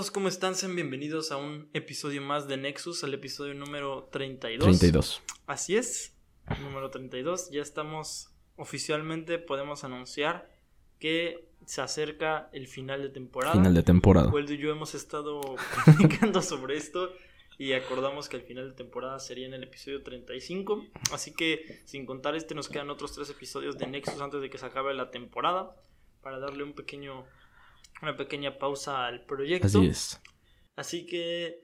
todos? ¿Cómo están? Sean bienvenidos a un episodio más de Nexus, al episodio número 32. 32. Así es, número 32. Ya estamos oficialmente, podemos anunciar que se acerca el final de temporada. Final de temporada. Waldo y yo hemos estado platicando sobre esto y acordamos que el final de temporada sería en el episodio 35. Así que, sin contar este, nos quedan otros tres episodios de Nexus antes de que se acabe la temporada para darle un pequeño una pequeña pausa al proyecto. Así es. Así que,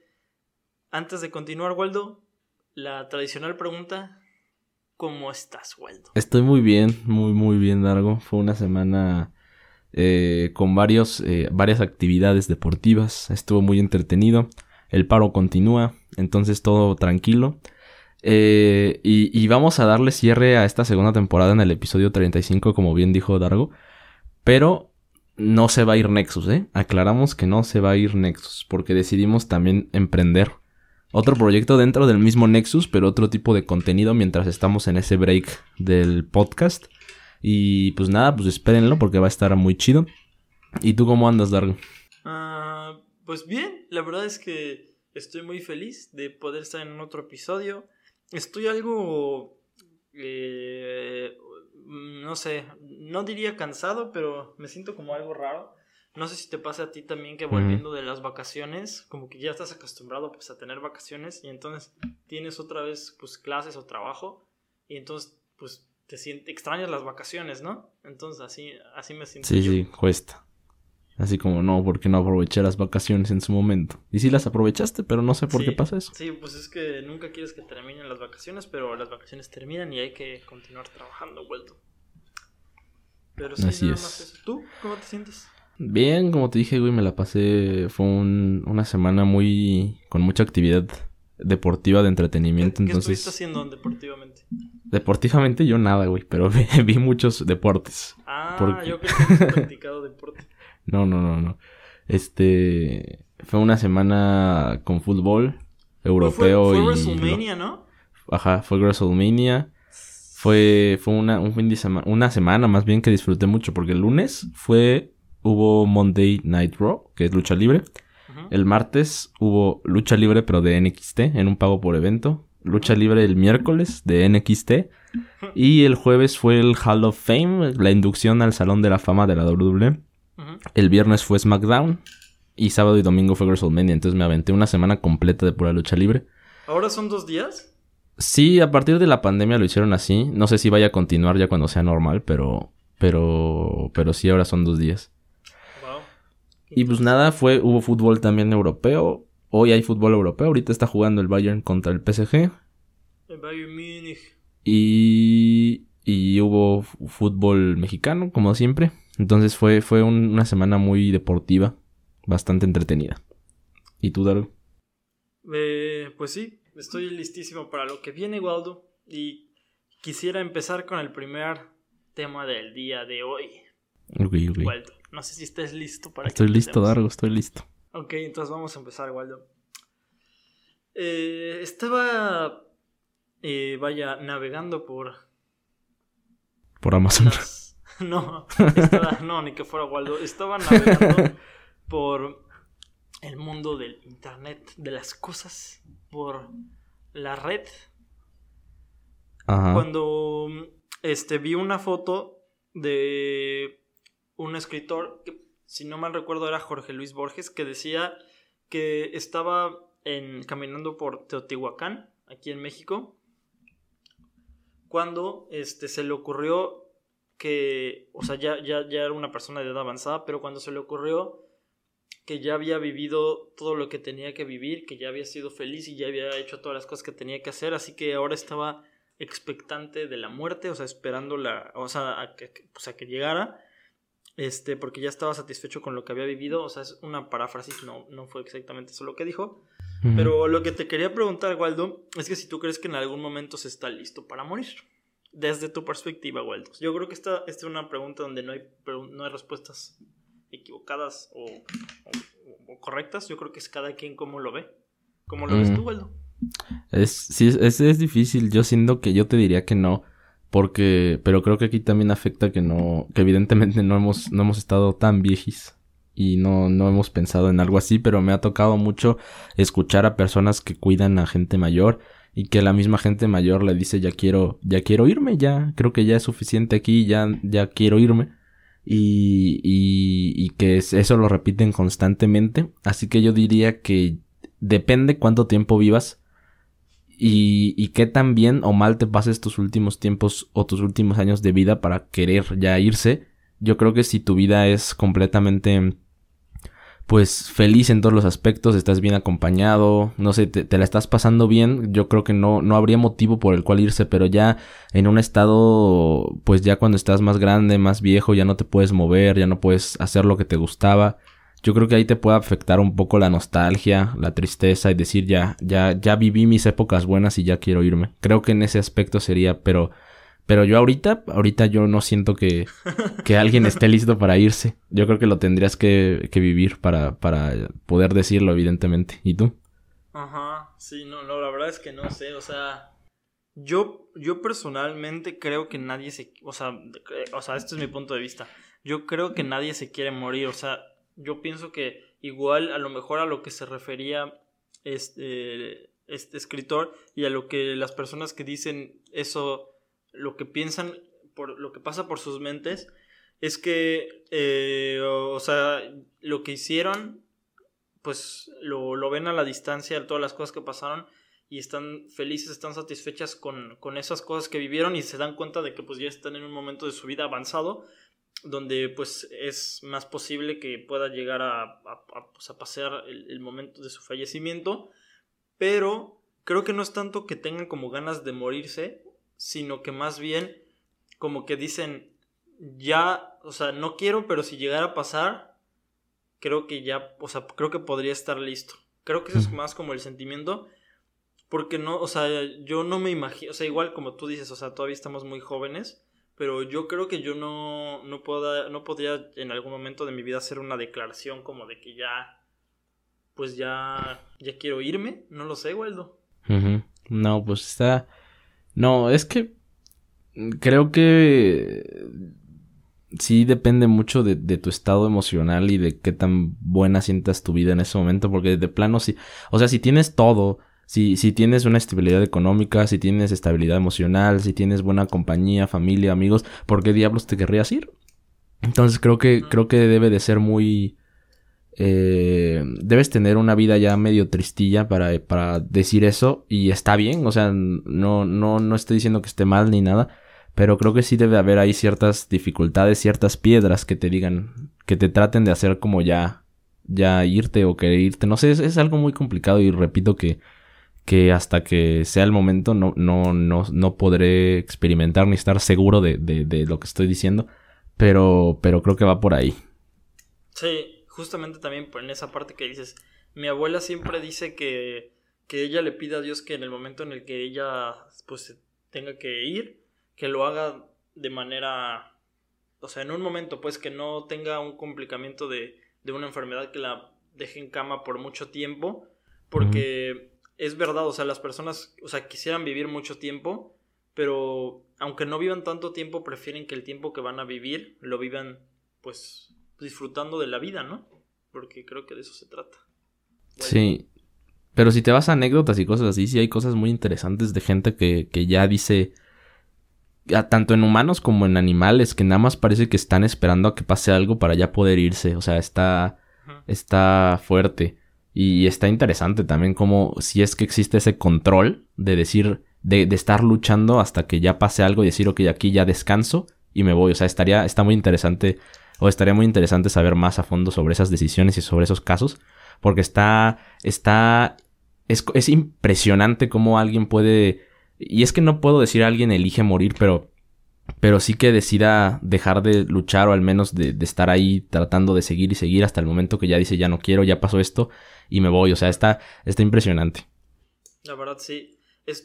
antes de continuar, Waldo, la tradicional pregunta, ¿cómo estás, Waldo? Estoy muy bien, muy, muy bien, Largo. Fue una semana eh, con varios, eh, varias actividades deportivas. Estuvo muy entretenido. El paro continúa, entonces todo tranquilo. Eh, y, y, vamos a darle cierre a esta segunda temporada en el episodio 35, como bien dijo Dargo. Pero no se va a ir Nexus, ¿eh? Aclaramos que no se va a ir Nexus, porque decidimos también emprender otro proyecto dentro del mismo Nexus, pero otro tipo de contenido mientras estamos en ese break del podcast. Y pues nada, pues espérenlo porque va a estar muy chido. ¿Y tú cómo andas, Dargo? Uh, pues bien, la verdad es que estoy muy feliz de poder estar en otro episodio. Estoy algo eh, no sé, no diría cansado, pero me siento como algo raro. No sé si te pasa a ti también que volviendo de las vacaciones, como que ya estás acostumbrado pues a tener vacaciones y entonces tienes otra vez pues clases o trabajo y entonces pues te sientes extrañas las vacaciones, ¿no? Entonces así así me siento. Sí, sí, cuesta. Así como no, porque no aproveché las vacaciones en su momento. Y sí las aprovechaste, pero no sé por qué pasa eso. Sí, pues es que nunca quieres que terminen las vacaciones, pero las vacaciones terminan y hay que continuar trabajando, vuelto. Pero sí, Así nada es. más eso. ¿Tú cómo te sientes? Bien, como te dije, güey, me la pasé. Fue una semana muy. con mucha actividad deportiva de entretenimiento. ¿Qué, entonces... estás haciendo deportivamente? Deportivamente yo nada, güey, pero vi, muchos deportes. Ah, yo creo que he practicado deporte. No, no, no, no. Este. Fue una semana con fútbol europeo fue, fue, WrestleMania, ¿no? Ajá, fue WrestleMania. Fue, fue una, un fin de semana, una semana más bien que disfruté mucho, porque el lunes fue, hubo Monday Night Raw, que es lucha libre. El martes hubo lucha libre, pero de NXT, en un pago por evento. Lucha libre el miércoles de NXT. Y el jueves fue el Hall of Fame, la inducción al Salón de la Fama de la WWE. El viernes fue SmackDown y sábado y domingo fue WrestleMania. Entonces me aventé una semana completa de pura lucha libre. ¿Ahora son dos días? Sí, a partir de la pandemia lo hicieron así. No sé si vaya a continuar ya cuando sea normal, pero. Pero. Pero sí, ahora son dos días. Wow. Y pues nada, fue. Hubo fútbol también europeo. Hoy hay fútbol europeo. Ahorita está jugando el Bayern contra el PSG. El Bayern Múnich. Y. Y hubo fútbol mexicano, como siempre. Entonces fue, fue una semana muy deportiva, bastante entretenida. ¿Y tú, Daru? Eh, pues sí, estoy listísimo para lo que viene, Waldo. Y quisiera empezar con el primer tema del día de hoy. Ok, ok. Waldo, no sé si estés listo para Estoy listo, Dargo, estoy listo. Ok, entonces vamos a empezar, Waldo. Eh, estaba, eh, vaya, navegando por... Por Amazon. No, no, ni que fuera Waldo. Estaba navegando por el mundo del internet, de las cosas, por la red. Cuando este, vi una foto de un escritor, que si no mal recuerdo era Jorge Luis Borges, que decía que estaba en, caminando por Teotihuacán, aquí en México, cuando este, se le ocurrió que, o sea, ya, ya, ya era una persona de edad avanzada, pero cuando se le ocurrió que ya había vivido todo lo que tenía que vivir, que ya había sido feliz y ya había hecho todas las cosas que tenía que hacer, así que ahora estaba expectante de la muerte, o sea, esperando la, o sea, a que, pues a que llegara, este, porque ya estaba satisfecho con lo que había vivido, o sea, es una paráfrasis, no, no fue exactamente eso lo que dijo, pero lo que te quería preguntar, Waldo, es que si tú crees que en algún momento se está listo para morir desde tu perspectiva, Waldo. Yo creo que esta, esta, es una pregunta donde no hay, no hay respuestas equivocadas o, correctas. Yo creo que es cada quien como lo ve. ¿Cómo lo ves tú, Waldo? Es, sí, es, es difícil. Yo siento que yo te diría que no. Porque, pero creo que aquí también afecta que no, que evidentemente no hemos, no hemos estado tan viejis. y no, no hemos pensado en algo así, pero me ha tocado mucho escuchar a personas que cuidan a gente mayor y que la misma gente mayor le dice ya quiero, ya quiero irme, ya creo que ya es suficiente aquí, ya, ya quiero irme. Y, y, y que eso lo repiten constantemente. Así que yo diría que depende cuánto tiempo vivas y, y qué tan bien o mal te pases tus últimos tiempos o tus últimos años de vida para querer ya irse. Yo creo que si tu vida es completamente pues feliz en todos los aspectos, estás bien acompañado, no sé, te, la estás pasando bien, yo creo que no, no habría motivo por el cual irse, pero ya en un estado, pues ya cuando estás más grande, más viejo, ya no te puedes mover, ya no puedes hacer lo que te gustaba. Yo creo que ahí te puede afectar un poco la nostalgia, la tristeza y decir ya, ya, ya viví mis épocas buenas y ya quiero irme. Creo que en ese aspecto sería, pero pero yo ahorita, ahorita yo no siento que, que alguien esté listo para irse. Yo creo que lo tendrías que, que vivir para, para poder decirlo, evidentemente. ¿Y tú? Ajá, sí, no, no, la verdad es que no sé, o sea, yo, yo personalmente creo que nadie se, o sea, o sea, este es mi punto de vista. Yo creo que nadie se quiere morir, o sea, yo pienso que igual a lo mejor a lo que se refería este, este escritor y a lo que las personas que dicen eso lo que piensan, por lo que pasa por sus mentes, es que, eh, o sea, lo que hicieron, pues lo, lo, ven a la distancia, todas las cosas que pasaron, y están felices, están satisfechas con, con, esas cosas que vivieron y se dan cuenta de que pues ya están en un momento de su vida avanzado, donde pues es más posible que pueda llegar a, a, pues, a pasear el, el momento de su fallecimiento, pero creo que no es tanto que tengan como ganas de morirse, sino que más bien como que dicen, ya, o sea, no quiero, pero si llegara a pasar, creo que ya, o sea, creo que podría estar listo. Creo que eso es más como el sentimiento, porque no, o sea, yo no me imagino, o sea, igual como tú dices, o sea, todavía estamos muy jóvenes, pero yo creo que yo no, no, puedo, no podría en algún momento de mi vida hacer una declaración como de que ya, pues ya, ya quiero irme, no lo sé, Waldo. No, pues está no, es que creo que sí depende mucho de, tu estado emocional y de qué tan buena sientas tu vida en ese momento, porque de plano sí, o sea, si tienes todo, si, si tienes una estabilidad económica, si tienes estabilidad emocional, si tienes buena compañía, familia, amigos, ¿por qué diablos te querrías ir? Entonces creo que, creo que debe de ser muy, eh, debes tener una vida ya medio tristilla para, para decir eso y está bien, o sea, no, no, no estoy diciendo que esté mal ni nada, pero creo que sí debe haber ahí ciertas dificultades, ciertas piedras que te digan, que te traten de hacer como ya, ya irte o querer irte, no sé, es, algo muy complicado y repito que, que hasta que sea el momento no, no, no, no podré experimentar ni estar seguro de, de, de lo que estoy diciendo, pero, pero creo que va por ahí. Sí, justamente también en esa parte que dices, mi abuela siempre dice que, que ella le pide a Dios que en el momento en el que ella pues tenga que ir, que lo haga de manera, o sea, en un momento pues que no tenga un complicamiento de, de una enfermedad que la deje en cama por mucho tiempo, porque es verdad, o sea, las personas, o sea, quisieran vivir mucho tiempo, pero aunque no vivan tanto tiempo, prefieren que el tiempo que van a vivir lo vivan pues disfrutando de la vida, ¿no? Porque creo que de eso se trata. Sí. Pero si te vas a anécdotas y cosas así, sí hay cosas muy interesantes de gente que, que ya dice, tanto en humanos como en animales, que nada más parece que están esperando a que pase algo para ya poder irse. O sea, está, está fuerte. Y está interesante también como si es que existe ese control de decir, de, de, estar luchando hasta que ya pase algo y decir, ok, aquí ya descanso y me voy. O sea, estaría, está muy interesante o estaría muy interesante saber más a fondo sobre esas decisiones y sobre esos casos, porque está, está, es, es impresionante cómo alguien puede, y es que no puedo decir alguien elige morir, pero, pero sí que decida dejar de luchar o al menos de, estar ahí tratando de seguir y seguir hasta el momento que ya dice ya no quiero, ya pasó esto y me voy, o sea, está, está impresionante. La verdad sí,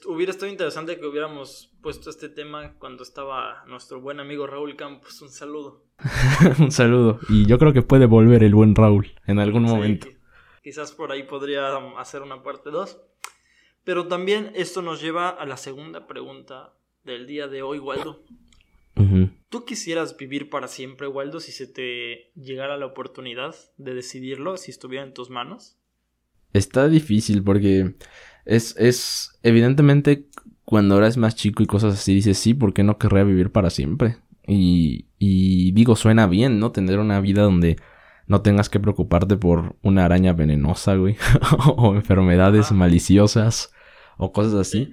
hubiera estado interesante que hubiéramos puesto este tema cuando estaba nuestro buen amigo Raúl Campos. Un saludo. un saludo. Y yo creo que puede volver el buen Raúl en algún momento. Quizás por ahí podría hacer una parte 2. Pero también esto nos lleva a la segunda pregunta del día de hoy, Waldo. ¿Tú quisieras vivir para siempre, Waldo, si se te llegara la oportunidad de decidirlo, si estuviera en tus manos? Está difícil porque es, es evidentemente cuando eres más chico y cosas así dices sí, ¿por qué no querría vivir para siempre? Y, y digo, suena bien, ¿no? Tener una vida donde no tengas que preocuparte por una araña venenosa, güey, o enfermedades maliciosas o cosas así.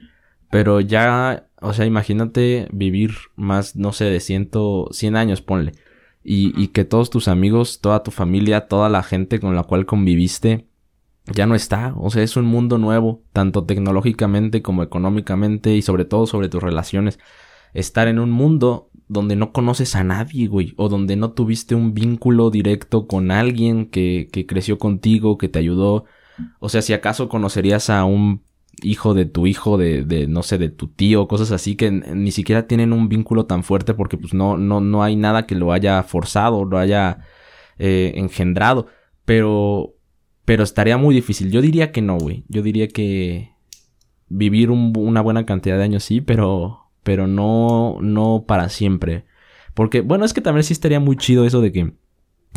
Pero ya, o sea, imagínate vivir más, no sé, de ciento, cien años, ponle. Y, y que todos tus amigos, toda tu familia, toda la gente con la cual conviviste, ya no está. O sea, es un mundo nuevo, tanto tecnológicamente como económicamente y sobre todo sobre tus relaciones. Estar en un mundo donde no conoces a nadie, güey, o donde no tuviste un vínculo directo con alguien que, que creció contigo, que te ayudó. O sea, si acaso conocerías a un hijo de tu hijo, de, de, no sé, de tu tío, cosas así que ni siquiera tienen un vínculo tan fuerte porque pues no, no, no hay nada que lo haya forzado, lo haya eh, engendrado. Pero, pero estaría muy difícil. Yo diría que no, güey. Yo diría que vivir una buena cantidad de años sí, pero, pero no, no para siempre. Porque, bueno, es que también sí estaría muy chido eso de que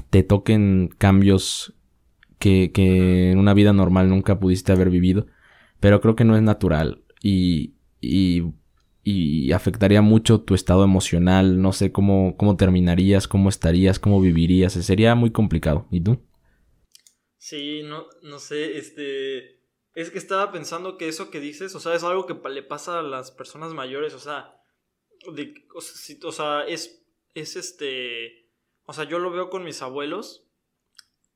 te toquen cambios que, que en una vida normal nunca pudiste haber vivido pero creo que no es natural y, y, y afectaría mucho tu estado emocional, no sé cómo, cómo terminarías, cómo estarías, cómo vivirías, sería muy complicado. ¿Y tú? Sí, no, no sé, este... Es que estaba pensando que eso que dices, o sea, es algo que le pasa a las personas mayores, o sea, o, sea, es, es este, o sea, yo lo veo con mis abuelos,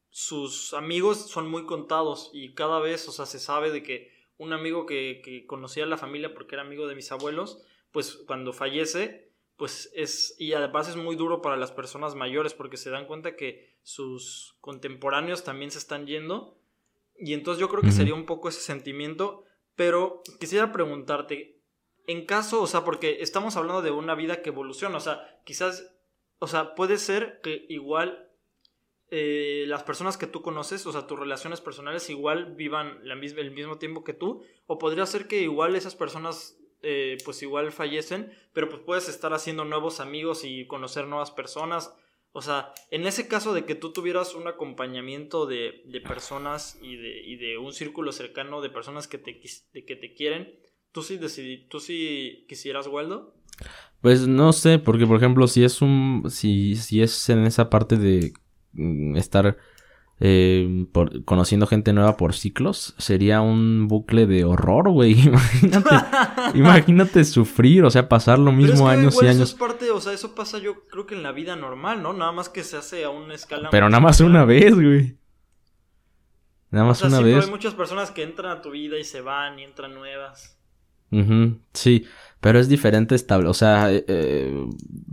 sus amigos son muy contados y cada vez, o sea, se sabe de que un amigo que, conocía a la familia porque era amigo de mis abuelos, pues cuando fallece, pues es, y además es muy duro para las personas mayores porque se dan cuenta que sus contemporáneos también se están yendo. Y entonces yo creo que sería un poco ese sentimiento, pero quisiera preguntarte, en caso, o sea, porque estamos hablando de una vida que evoluciona, o sea, quizás, o sea, puede ser que igual eh, las personas que tú conoces, o sea, tus relaciones personales igual vivan la misma, el mismo tiempo que tú, o podría ser que igual esas personas eh, pues igual fallecen, pero pues puedes estar haciendo nuevos amigos y conocer nuevas personas. O sea, en ese caso de que tú tuvieras un acompañamiento de, de personas y de, y de, un círculo cercano de personas que te, que te quieren, ¿tú sí, decidí, ¿tú sí quisieras, Waldo? Pues no sé, porque por ejemplo, si es un. Si, si es en esa parte de Mm, estar eh, por, conociendo gente nueva por ciclos, sería un bucle de horror, güey. Imagínate, imagínate sufrir, o sea, pasar lo mismo años y años. Eso es parte, o sea, eso pasa yo creo que en la vida normal, ¿no? Nada más que se hace a una escala. Pero nada más una vez, güey. Nada más una vez. hay muchas personas que entran a tu vida y se van y entran nuevas. sí, pero es diferente estable. O sea, eh, eh,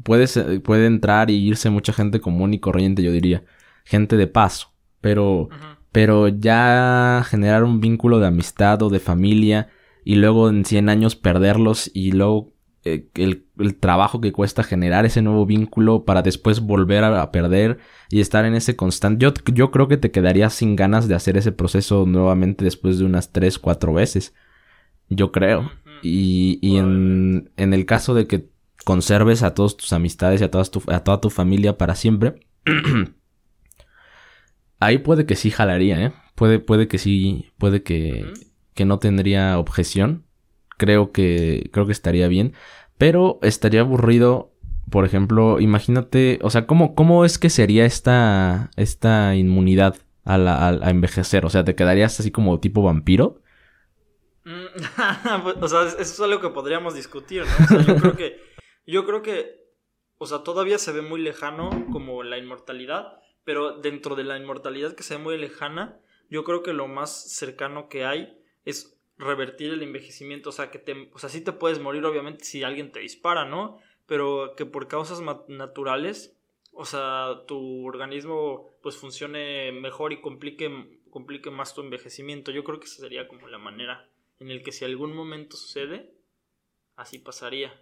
puede, puede entrar y irse mucha gente común y corriente, yo diría. Gente de paso. Pero, pero ya generar un vínculo de amistad o de familia y luego en 100 años perderlos y luego eh, el, trabajo que cuesta generar ese nuevo vínculo para después volver a, perder y estar en ese constante. Yo, yo creo que te quedarías sin ganas de hacer ese proceso nuevamente después de unas 3, 4 veces. Yo creo. Y, y en, en, el caso de que conserves a todas tus amistades y a, todas tu, a toda tu familia para siempre, ahí puede que sí jalaría, ¿eh? Puede, puede que sí, puede que, que no tendría objeción. Creo que, creo que estaría bien. Pero estaría aburrido, por ejemplo, imagínate, o sea, ¿cómo, cómo es que sería esta, esta inmunidad a, la, a envejecer? O sea, ¿te quedarías así como tipo vampiro? Mm, o sea, eso es algo que podríamos discutir, ¿no? O sea, yo creo que, yo creo que, o sea, todavía se ve muy lejano como la inmortalidad, pero dentro de la inmortalidad que se ve muy lejana, yo creo que lo más cercano que hay es revertir el envejecimiento, o sea, que te, o sea, sí te puedes morir obviamente si alguien te dispara, ¿no? Pero que por causas naturales, o sea, tu organismo pues funcione mejor y complique, complique más tu envejecimiento. Yo creo que esa sería como la manera en el que si algún momento sucede, así pasaría.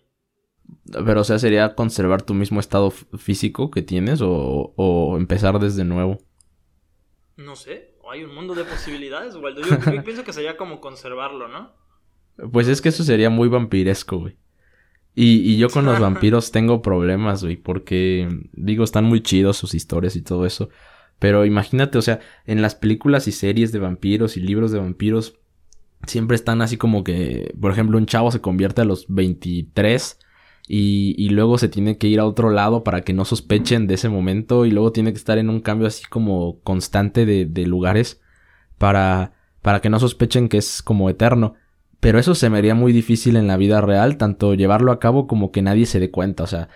Pero, o sea, ¿sería conservar tu mismo estado físico que tienes o, empezar desde nuevo? No sé, hay un mundo de posibilidades, Waldo. Yo, yo pienso que sería como conservarlo, ¿no? Pues es que eso sería muy vampiresco, güey. Y, y yo con los vampiros tengo problemas, güey, porque digo, están muy chidos sus historias y todo eso. Pero imagínate, o sea, en las películas y series de vampiros y libros de vampiros, siempre están así como que, por ejemplo, un chavo se convierte a los 23 y, luego se tiene que ir a otro lado para que no sospechen de ese momento y luego tiene que estar en un cambio así como constante de, de lugares para, para que no sospechen que es como eterno. Pero eso se me haría muy difícil en la vida real, tanto llevarlo a cabo como que nadie se dé cuenta, o sea,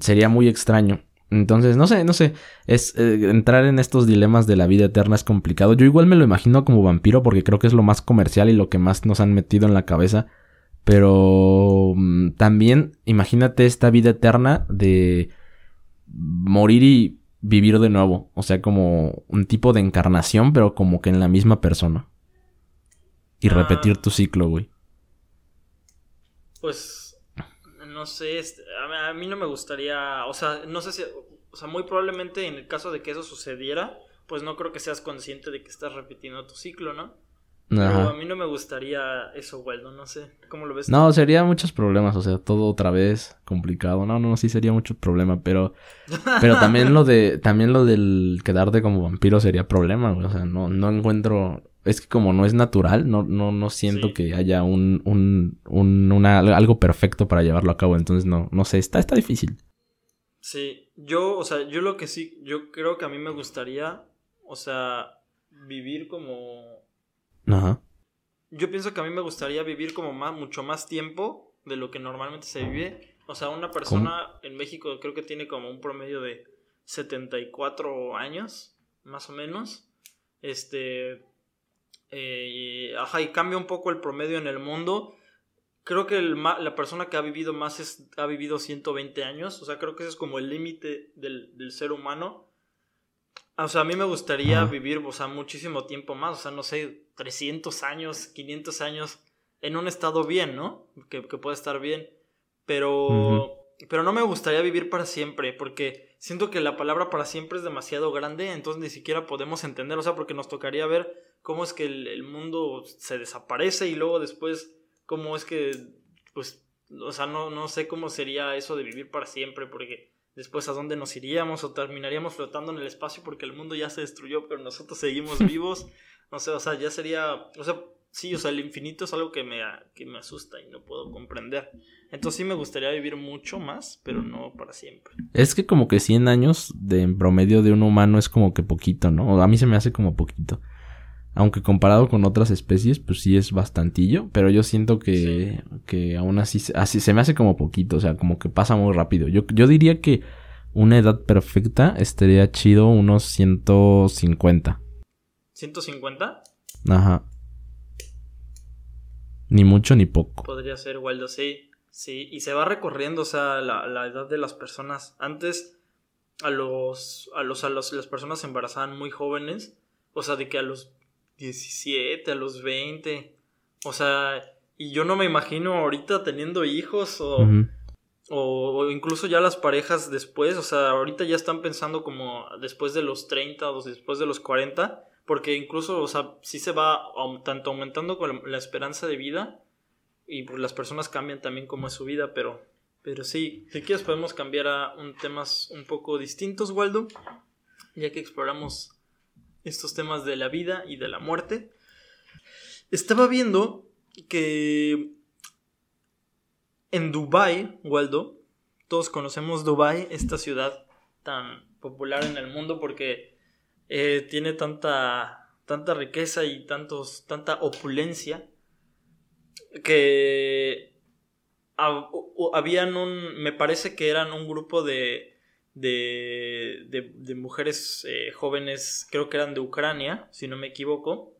sería muy extraño. Entonces, no sé, no sé, es eh, entrar en estos dilemas de la vida eterna es complicado. Yo igual me lo imagino como vampiro porque creo que es lo más comercial y lo que más nos han metido en la cabeza. Pero mm, también imagínate esta vida eterna de morir y vivir de nuevo, o sea, como un tipo de encarnación, pero como que en la misma persona. Y Ah. repetir tu ciclo, güey. Pues, no sé, este, a mí, a mí no me gustaría, o sea, no sé si, o sea, muy probablemente en el caso de que eso sucediera, pues no creo que seas consciente de que estás repitiendo tu ciclo, ¿no? Pero a Ajá. mí no me gustaría eso, Waldo, no sé, ¿cómo lo ves? No, sería muchos problemas, o sea, todo otra vez complicado. No, no, sí sería mucho problema, pero pero también lo de también lo del quedarte como vampiro sería problema, güey, o sea, no no encuentro es que como no es natural, no no no siento Sí. que haya un un un una algo perfecto para llevarlo a cabo, entonces no no sé, está está difícil. Sí, yo, o sea, yo lo que sí, yo creo que a mí me gustaría, o sea, vivir como Ajá. Yo pienso que a mí me gustaría vivir como más, mucho más tiempo de lo que normalmente se vive. O sea, una persona en México creo que tiene como un promedio de 74 años, más o menos. Este. eh, ajá, y cambia un poco el promedio en el mundo. Creo que el la persona que ha vivido más es- ha vivido 120 años. O sea, creo que ese es como el límite del, del ser humano. O sea, a mí me gustaría Ajá. vivir, o sea, muchísimo tiempo más. O sea, no sé, 300 años, 500 años en un estado bien, ¿no? Que, que puede estar bien. Pero, pero no me gustaría vivir para siempre, porque siento que la palabra para siempre es demasiado grande, entonces ni siquiera podemos entender, o sea, porque nos tocaría ver cómo es que el, el mundo se desaparece y luego después cómo es que, pues, o sea, no, no sé cómo sería eso de vivir para siempre, porque después a dónde nos iríamos o terminaríamos flotando en el espacio porque el mundo ya se destruyó, pero nosotros seguimos vivos, no sé, o sea, ya sería, o sea, sí, o sea, el infinito es algo que me, que me asusta y no puedo comprender. Entonces sí me gustaría vivir mucho más, pero no para siempre. Es que como que 100 años de en promedio de un humano es como que poquito, ¿no? A mí se me hace como poquito. Aunque comparado con otras especies, pues sí es bastantillo, pero yo siento que, que aún así, se- así se me hace como poquito, o sea, como que pasa muy rápido. Yo, yo diría que una edad perfecta estaría chido unos 150. ¿150? Ajá. Ni mucho ni poco. Podría ser, Waldo, sí. Sí, y se va recorriendo, o sea, la, la edad de las personas. Antes, a los, a los, a los, las personas se embarazaban muy jóvenes, o sea, de que a los 17, a los 20, o sea, y yo no me imagino ahorita teniendo hijos o, o, o incluso ya las parejas después, o sea, ahorita ya están pensando como después de los 30 o después de los 40, porque incluso, o sea, sí se va tanto aumentando con la, la esperanza de vida y pues las personas cambian también como es su vida, pero, pero sí, si quieres podemos cambiar a un temas un poco distintos, Waldo, ya que exploramos estos temas de la vida y de la muerte. Estaba viendo que en Dubai, Waldo, todos conocemos Dubai, esta ciudad tan popular en el mundo porque eh, tiene tanta, tanta riqueza y tantos, tanta opulencia que hab- u- habían un, me parece que eran un grupo de, de, de, mujeres eh, jóvenes, creo que eran de Ucrania, si no me equivoco,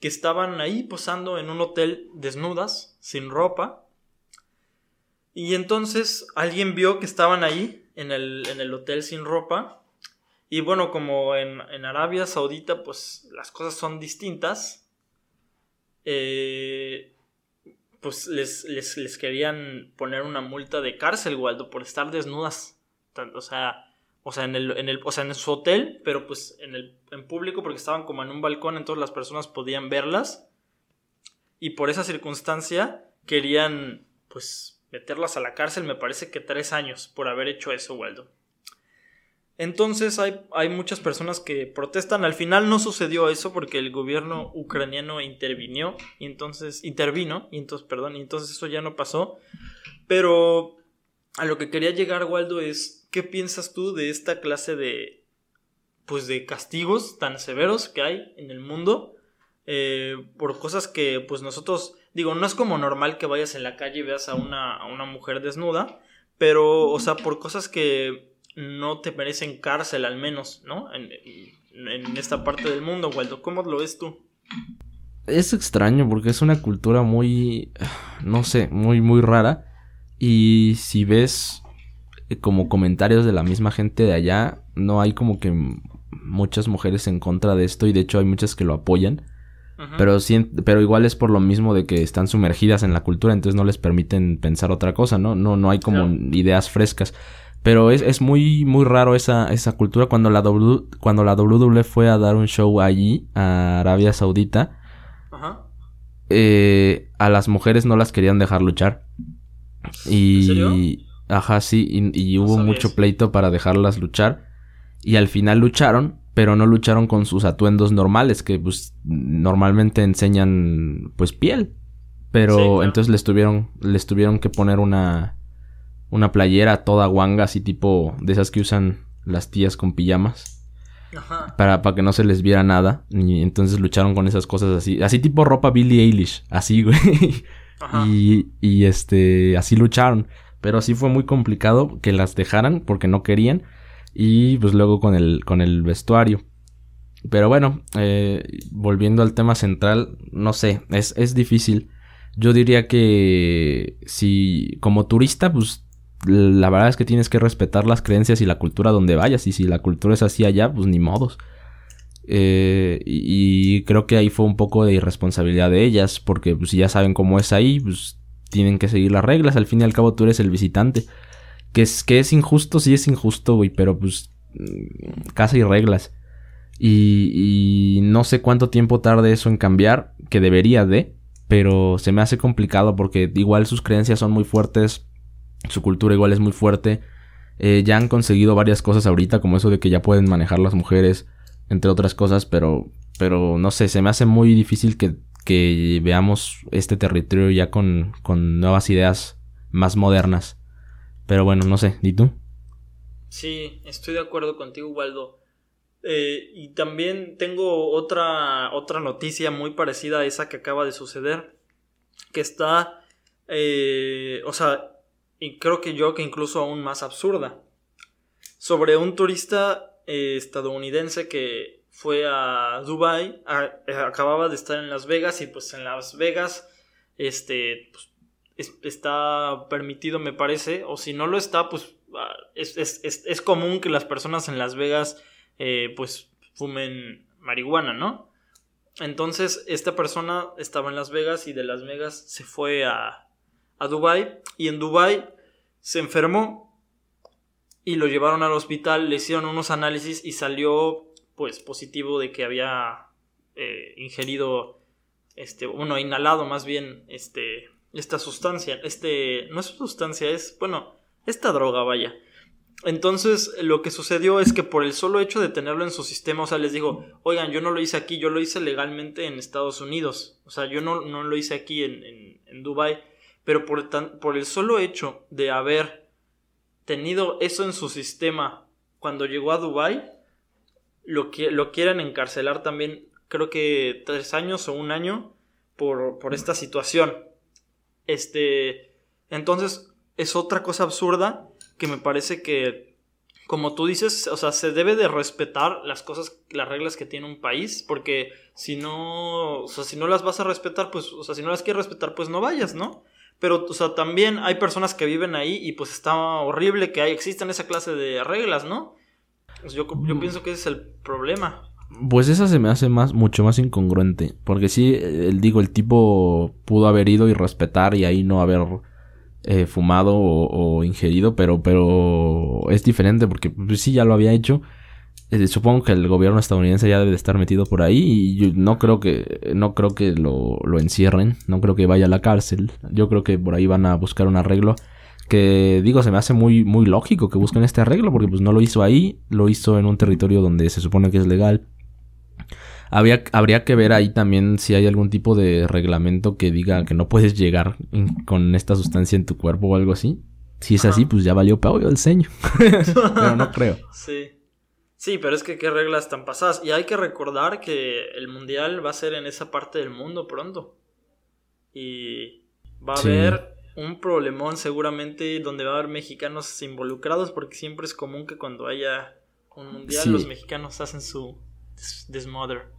que estaban ahí posando en un hotel desnudas, sin ropa. Y entonces alguien vio que estaban ahí en el, en el hotel sin ropa. Y bueno, como en, en Arabia Saudita, pues las cosas son distintas. eh, pues les, les, les querían poner una multa de cárcel, Waldo, por estar desnudas. O sea, o sea, en el, en el, o sea, en su hotel, pero pues en el en público porque estaban como en un balcón, entonces las personas podían verlas. Y por esa circunstancia querían pues meterlas a la cárcel, me parece que tres años por haber hecho eso, Waldo. Entonces hay, hay, muchas personas que protestan. Al final no sucedió eso porque el gobierno ucraniano intervino y entonces intervino y entonces perdón y entonces eso ya no pasó. Pero a lo que quería llegar Waldo es qué piensas tú de esta clase de pues de castigos tan severos que hay en el mundo eh, por cosas que pues nosotros digo no es como normal que vayas en la calle y veas a una, a una mujer desnuda pero o sea por cosas que no te merecen cárcel al menos, ¿no? En, esta parte del mundo, Waldo. ¿Cómo lo ves tú? Es extraño porque es una cultura muy, no sé, muy, muy rara. Y si ves como comentarios de la misma gente de allá, no hay como que muchas mujeres en contra de esto y de hecho hay muchas que lo apoyan. Pero, pero igual es por lo mismo de que están sumergidas en la cultura, entonces no les permiten pensar otra cosa, ¿no? No, no hay como ideas frescas. Pero es, es muy, muy raro esa, esa cultura. Cuando la, w, cuando la WWE fue a dar un show allí, a Arabia Saudita. Eh, a las mujeres no las querían dejar luchar. Y, ¿En serio? Ajá, sí, y, hubo mucho pleito para dejarlas luchar. Y al final lucharon, pero no lucharon con sus atuendos normales, que pues normalmente enseñan pues piel. Pero entonces les tuvieron, les tuvieron que poner una una playera toda guanga, así tipo de esas que usan las tías con pijamas. Ajá. Para, para que no se les viera nada. Y entonces lucharon con esas cosas así. Así tipo ropa Billie Eilish. Así, güey. Ajá. Y, y este, así lucharon. Pero sí fue muy complicado que las dejaran porque no querían. Y pues luego con el, con el vestuario. Pero bueno, eh, volviendo al tema central, no sé, es, es difícil. Yo diría que si como turista, pues la verdad es que tienes que respetar las creencias y la cultura donde vayas. Y si la cultura es así allá, pues ni modos. Eh, y, creo que ahí fue un poco de irresponsabilidad de ellas, porque pues, si ya saben cómo es ahí, pues tienen que seguir las reglas. Al fin y al cabo tú eres el visitante. Que es, que es injusto, sí es injusto, güey, pero pues mm, casa y reglas. Y, y no sé cuánto tiempo tarde eso en cambiar, que debería de, pero se me hace complicado porque igual sus creencias son muy fuertes su cultura igual es muy fuerte. Eh, ya han conseguido varias cosas ahorita, como eso de que ya pueden manejar las mujeres, entre otras cosas, pero, pero no sé, se me hace muy difícil que, que veamos este territorio ya con, con nuevas ideas más modernas. Pero bueno, no sé, ¿y tú? Sí, estoy de acuerdo contigo, Waldo. Eh, y también tengo otra, otra noticia muy parecida a esa que acaba de suceder. Que está. Eh, o sea, y creo que yo que incluso aún más absurda, sobre un turista eh, estadounidense que fue a Dubai, acababa de estar en Las Vegas y pues en Las Vegas este pues, está permitido me parece o si no lo está pues ah, es, común que las personas en Las Vegas eh, pues fumen marihuana, ¿no? Entonces esta persona estaba en Las Vegas y de Las Vegas se fue a, a Dubai y en Dubai se enfermó y lo llevaron al hospital, le hicieron unos análisis y salió pues positivo de que había eh, ingerido este bueno inhalado más bien este esta sustancia este no es sustancia es bueno esta droga vaya. Entonces lo que sucedió es que por el solo hecho de tenerlo en su sistema o sea les digo oigan yo no lo hice aquí yo lo hice legalmente en Estados Unidos. O sea yo no, no lo hice aquí en, en, pero por, por el solo hecho de haber tenido eso en su sistema cuando llegó a Dubai lo, que, lo quieren encarcelar también, creo que tres años o un año por, por esta situación. Este, entonces es otra cosa absurda que me parece que, como tú dices, o sea, se debe de respetar las cosas, las reglas que tiene un país, porque si no, o sea, si no las vas a respetar, pues, o sea, si no las quieres respetar, pues no vayas, ¿no? Pero, o sea, también hay personas que viven ahí y pues está horrible que hay, existan esa clase de reglas, ¿no? Yo, yo mm. pienso que ese es el problema. Pues esa se me hace más, mucho más incongruente. Porque sí, el, digo, el tipo pudo haber ido y respetar y ahí no haber eh, fumado o, ingerido, pero, pero es diferente porque pues, sí ya lo había hecho. eh, supongo que el gobierno estadounidense ya debe de estar metido por ahí y yo no creo que no creo que lo, lo encierren, no creo que vaya a la cárcel. Yo creo que por ahí van a buscar un arreglo que digo se me hace muy muy lógico que busquen este arreglo porque pues no lo hizo ahí, lo hizo en un territorio donde se supone que es legal. Había, habría que ver ahí también si hay algún tipo de reglamento que diga que no puedes llegar con esta sustancia en tu cuerpo o algo así. Si es así, pues ya valió peor el ceño. Pero no creo. Sí. Sí, pero es que qué reglas tan pasadas. Y hay que recordar que el mundial va a ser en esa parte del mundo pronto. Y va a haber un problemón seguramente donde va a haber mexicanos involucrados porque siempre es común que cuando haya un mundial los mexicanos hacen su desmother.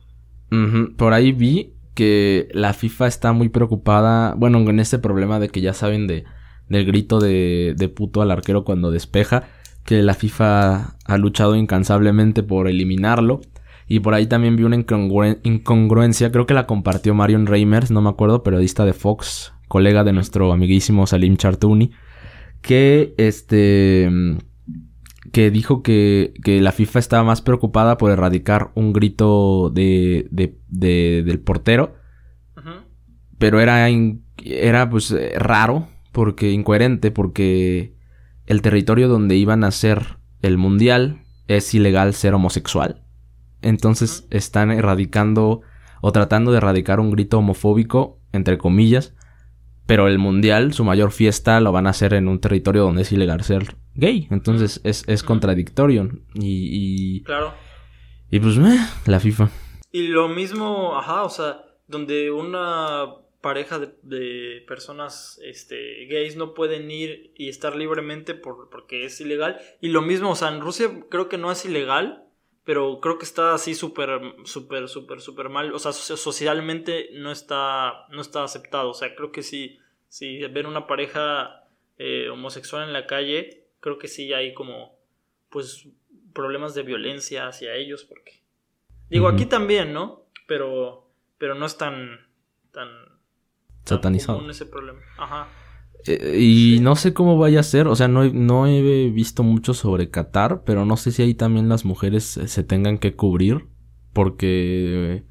Por ahí vi que la FIFA está muy preocupada, bueno, en este problema de que ya saben de del grito de, de puto al arquero cuando despeja, que la FIFA ha luchado incansablemente por eliminarlo. Y por ahí también vi una incongruencia, creo que la compartió Marion Reimers, no me acuerdo, periodista de Fox, colega de nuestro amiguísimo Salim Chartouni, que este que dijo que, que, la FIFA estaba más preocupada por erradicar un grito de, de, del portero. Pero era, era pues eh, raro, porque incoherente, porque el territorio donde iban a hacer el mundial es ilegal ser homosexual. Entonces están erradicando o tratando de erradicar un grito homofóbico, entre comillas, pero el mundial, su mayor fiesta, lo van a hacer en un territorio donde es ilegal ser gay. Entonces es, es contradictorio. Y, Claro. Y pues, eh, la FIFA. Y lo mismo, ajá, o sea, donde una pareja de, personas este, gays no pueden ir y estar libremente por, porque es ilegal. Y lo mismo, o sea, en Rusia creo que no es ilegal, pero creo que está así súper, súper, súper, súper mal. O sea, socialmente no está, no está aceptado. O sea, creo que si, si ven una pareja eh, homosexual en la calle, creo que sí hay como, pues, problemas de violencia hacia ellos, porque... Digo, aquí también, ¿no? Pero, pero no es tan, tan... Satanizado. ese problema. Ajá. Eh, y no sé cómo vaya a ser, o sea, no, no he visto mucho sobre Qatar, pero no sé si ahí también las mujeres se tengan que cubrir, porque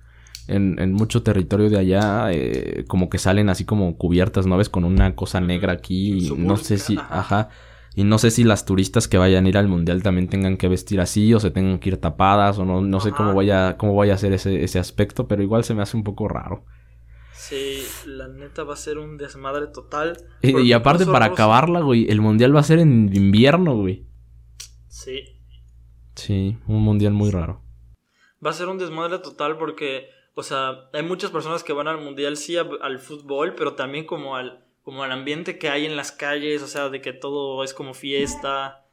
en, en mucho territorio de allá eh, como que salen así como cubiertas, ¿no ves? Con una cosa negra aquí, y no sé si, ajá. y no sé si las turistas que vayan a ir al mundial también tengan que vestir así o se tengan que ir tapadas o no, no sé cómo vaya, cómo vaya a ser ese, ese aspecto, pero igual se me hace un poco raro. Sí, la neta va a ser un desmadre total. Y, aparte, para acabarla, güey, el mundial va a ser en invierno, güey. Sí. Sí, un mundial muy raro. Va a ser un desmadre total porque, o sea, hay muchas personas que van al mundial, sí, al fútbol, pero también como al, como al ambiente que hay en las calles, o sea, de que todo es como fiesta.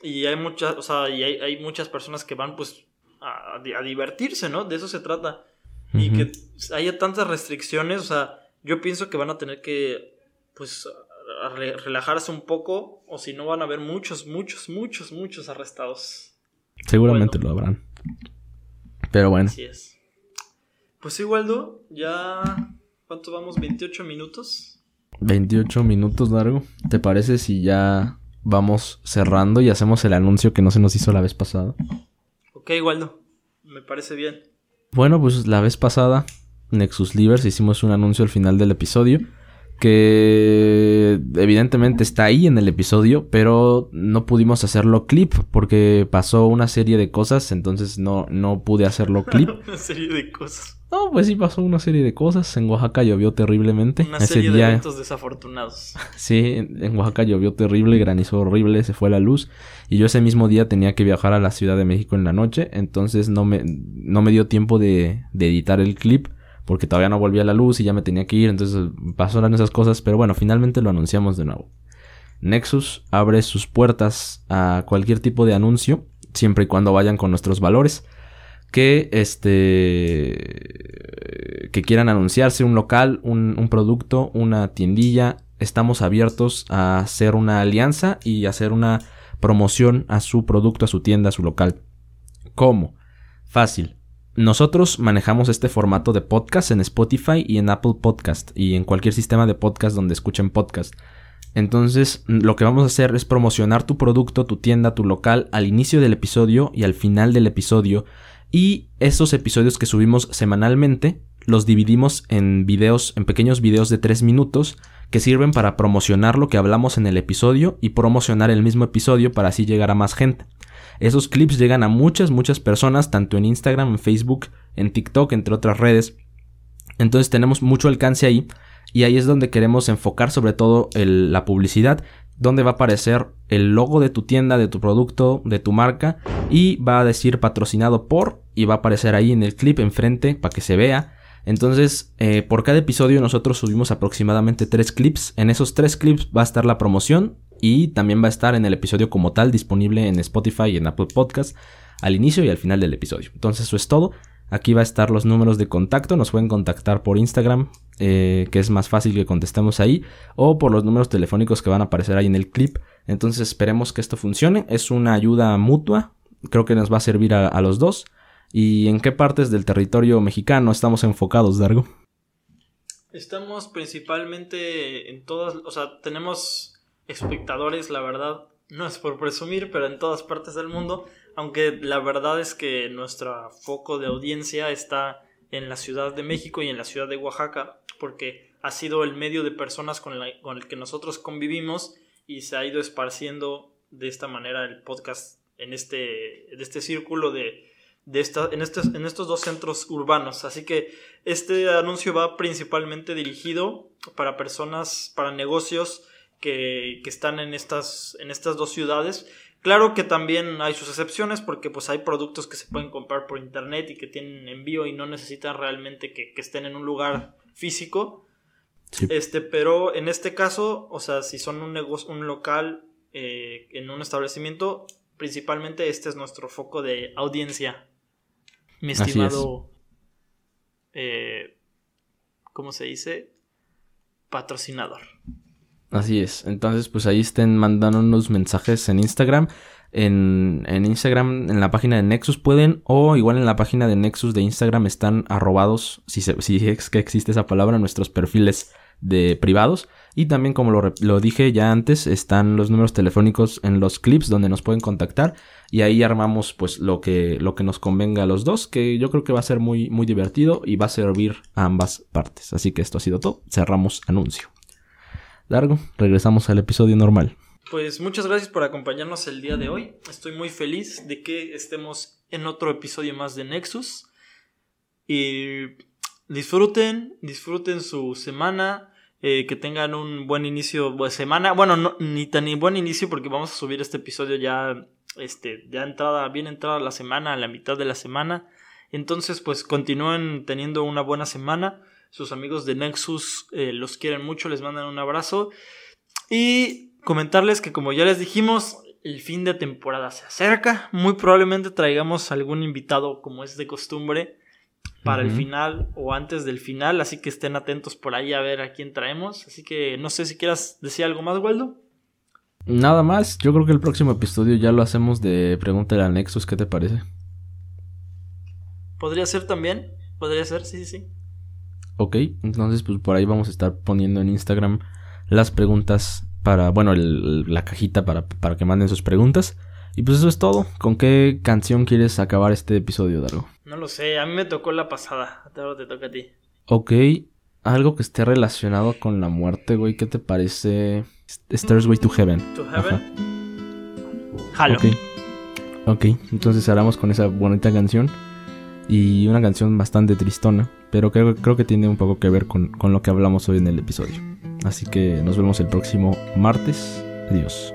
Y hay muchas, o sea, y hay, muchas personas que van, pues, a, a divertirse, ¿no? De eso se trata y que haya tantas restricciones, o sea, yo pienso que van a tener que, pues, relajarse un poco, o si no van a haber muchos, muchos, muchos, muchos arrestados. Seguramente lo habrán. Pero bueno. Así es. Pues sí, Waldo, ya... ¿Cuánto vamos? ¿28 minutos? 28 minutos largo. ¿Te parece si ya vamos cerrando y hacemos el anuncio que no se nos hizo la vez pasada? Ok, Waldo. Me parece bien. Bueno, pues la vez pasada, Nexus Livers, hicimos un anuncio al final del episodio que evidentemente está ahí en el episodio, pero no pudimos hacerlo clip porque pasó una serie de cosas, entonces no, no pude hacerlo clip. una serie de cosas. No, pues sí pasó una serie de cosas. En Oaxaca llovió terriblemente. Una serie de eventos desafortunados. sí, en Oaxaca llovió terrible, granizó horrible, se fue la luz. Y yo ese mismo día tenía que viajar a la Ciudad de México en la noche. Entonces no me, no me dio tiempo de, de editar el clip. Porque todavía no volvía la luz y ya me tenía que ir. Entonces pasaron esas cosas. Pero bueno, finalmente lo anunciamos de nuevo. Nexus abre sus puertas a cualquier tipo de anuncio. Siempre y cuando vayan con nuestros valores que este que quieran anunciarse un local, un, producto, una tiendilla, estamos abiertos a hacer una alianza y hacer una promoción a su producto, a su tienda, a su local. ¿Cómo? Fácil. Nosotros manejamos este formato de podcast en Spotify y en Apple Podcast y en cualquier sistema de podcast donde escuchen podcast. Entonces, lo que vamos a hacer es promocionar tu producto, tu tienda, tu local al inicio del episodio y al final del episodio. Y esos episodios que subimos semanalmente los dividimos en videos, en pequeños videos de 3 minutos que sirven para promocionar lo que hablamos en el episodio y promocionar el mismo episodio para así llegar a más gente. Esos clips llegan a muchas, muchas personas, tanto en Instagram, en Facebook, en TikTok, entre otras redes. Entonces tenemos mucho alcance ahí y ahí es donde queremos enfocar sobre todo la publicidad, donde va a aparecer el logo de tu tienda, de tu producto, de tu marca y va a decir patrocinado por y va a aparecer ahí en el clip enfrente para que se vea. Entonces, eh, por cada episodio nosotros subimos aproximadamente tres clips. En esos tres clips va a estar la promoción y también va a estar en el episodio como tal disponible en Spotify y en Apple Podcast al inicio y al final del episodio. Entonces, eso es todo. Aquí va a estar los números de contacto. Nos pueden contactar por Instagram, eh, que es más fácil que contestemos ahí, o por los números telefónicos que van a aparecer ahí en el clip. Entonces esperemos que esto funcione. Es una ayuda mutua. Creo que nos va a servir a, los dos. ¿Y en qué partes del territorio mexicano estamos enfocados, Dargo? Estamos principalmente en todas, o sea, tenemos espectadores, la verdad, no es por presumir, pero en todas partes del mundo aunque la verdad es que nuestro foco de audiencia está en la Ciudad de México y en la Ciudad de Oaxaca, porque ha sido el medio de personas con, el que nosotros convivimos y se ha ido esparciendo de esta manera el podcast en este, este círculo de, de en, estos, en estos dos centros urbanos. Así que este anuncio va principalmente dirigido para personas, para negocios que, que están en estas, en estas dos ciudades Claro que también hay sus excepciones porque pues hay productos que se pueden comprar por internet y que tienen envío y no necesitan realmente que, estén en un lugar físico. Este, pero en este caso, o sea, si son un negocio, un local eh, en un establecimiento, principalmente este es nuestro foco de audiencia. Mi estimado, eh, ¿cómo se dice? Patrocinador. Así es. Entonces, pues ahí estén mandando unos mensajes en Instagram. En, en, Instagram, en la página de Nexus pueden, o igual en la página de Nexus de Instagram están arrobados, si, si es que existe esa palabra, nuestros perfiles de privados. Y también, como lo, lo, dije ya antes, están los números telefónicos en los clips donde nos pueden contactar. Y ahí armamos pues lo que, lo que nos convenga a los dos, que yo creo que va a ser muy, muy divertido y va a servir a ambas partes. Así que esto ha sido todo. Cerramos anuncio largo, regresamos al episodio normal. Pues muchas gracias por acompañarnos el día de hoy. Estoy muy feliz de que estemos en otro episodio más de Nexus. Y disfruten, disfruten su semana. Eh, que tengan un buen inicio de semana. Bueno, ni tan ni buen inicio porque vamos a subir este episodio ya, este, ya entrada, bien entrada la semana, a la mitad de la semana. Entonces, pues continúen teniendo una buena semana. Sus amigos de Nexus eh, los quieren mucho, les mandan un abrazo. Y comentarles que como ya les dijimos, el fin de temporada se acerca. Muy probablemente traigamos algún invitado como es de costumbre para el final o antes del final. Así que estén atentos por ahí a ver a quién traemos. Así que no sé si quieras decir algo más, Waldo. Nada más, yo creo que el próximo episodio ya lo hacemos de Pregúntale a Nexus, ¿qué te parece? Podría ser también, podría ser, sí, sí, sí. Ok, entonces pues por ahí vamos a estar poniendo en Instagram las preguntas para, bueno, la cajita para, para que manden sus preguntas. Y pues eso es todo. ¿Con qué canción quieres acabar este episodio, Dargo? No lo sé, a mí me tocó la pasada. Ahora te toca a ti. Ok, algo que esté relacionado con la muerte, güey. ¿Qué te parece? Way to Heaven. To Heaven. Jalo. Ok. Ok, entonces cerramos con esa bonita canción. Y una canción bastante tristona pero creo, creo que tiene un poco que ver con, con lo que hablamos hoy en el episodio. Así que nos vemos el próximo martes. Adiós.